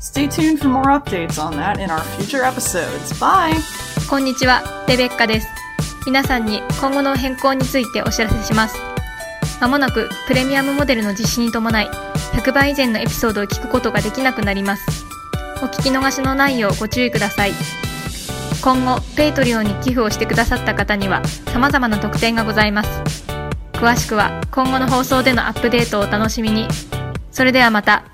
Stay tuned for more updates on that in our future episodes. Bye! こんにちは、レベッカです。皆さんに今後の変更についてお知らせします。まもなくプレミアムモデルの実施に伴い、100倍以前のエピソードを聞くことができなくなります。お聞き逃しのないようご注意ください。今後、ペイトリオに寄付をしてくださった方には様々な特典がございます。詳しくは今後の放送でのアップデートをお楽しみに。それではまた。